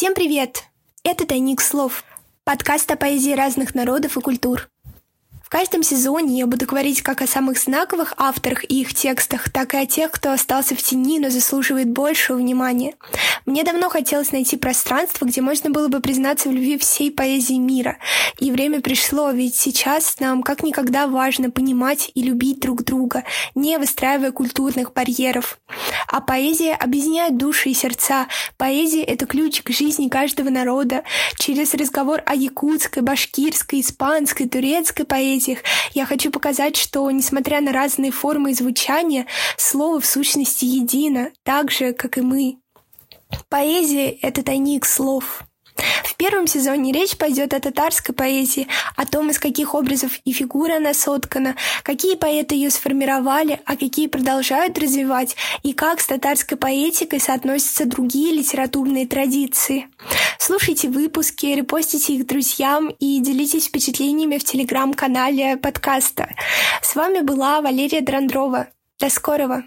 Всем привет! Это «Тайник слов» — подкаст о поэзии разных народов и культур. В каждом сезоне я буду говорить как о самых знаковых авторах и их текстах, так и о тех, кто остался в тени, но заслуживает большего внимания. Мне давно хотелось найти пространство, где можно было бы признаться в любви всей поэзии мира. И время пришло, ведь сейчас нам как никогда важно понимать и любить друг друга, не выстраивая культурных барьеров. А поэзия объединяет души и сердца. Поэзия — это ключ к жизни каждого народа. Через разговор о якутской, башкирской, испанской, турецкой поэзиях. Я хочу показать, что, несмотря на разные формы и звучания, слово в сущности едино, так же, как и мы. Поэзия — это тайник слов. В первом сезоне речь пойдет о татарской поэзии, о том, из каких образов и фигур она соткана, какие поэты ее сформировали, а какие продолжают развивать, и как с татарской поэтикой соотносятся другие литературные традиции. Слушайте выпуски, репостите их друзьям и делитесь впечатлениями в телеграм-канале подкаста. С вами была Валерия Драндрова. До скорого!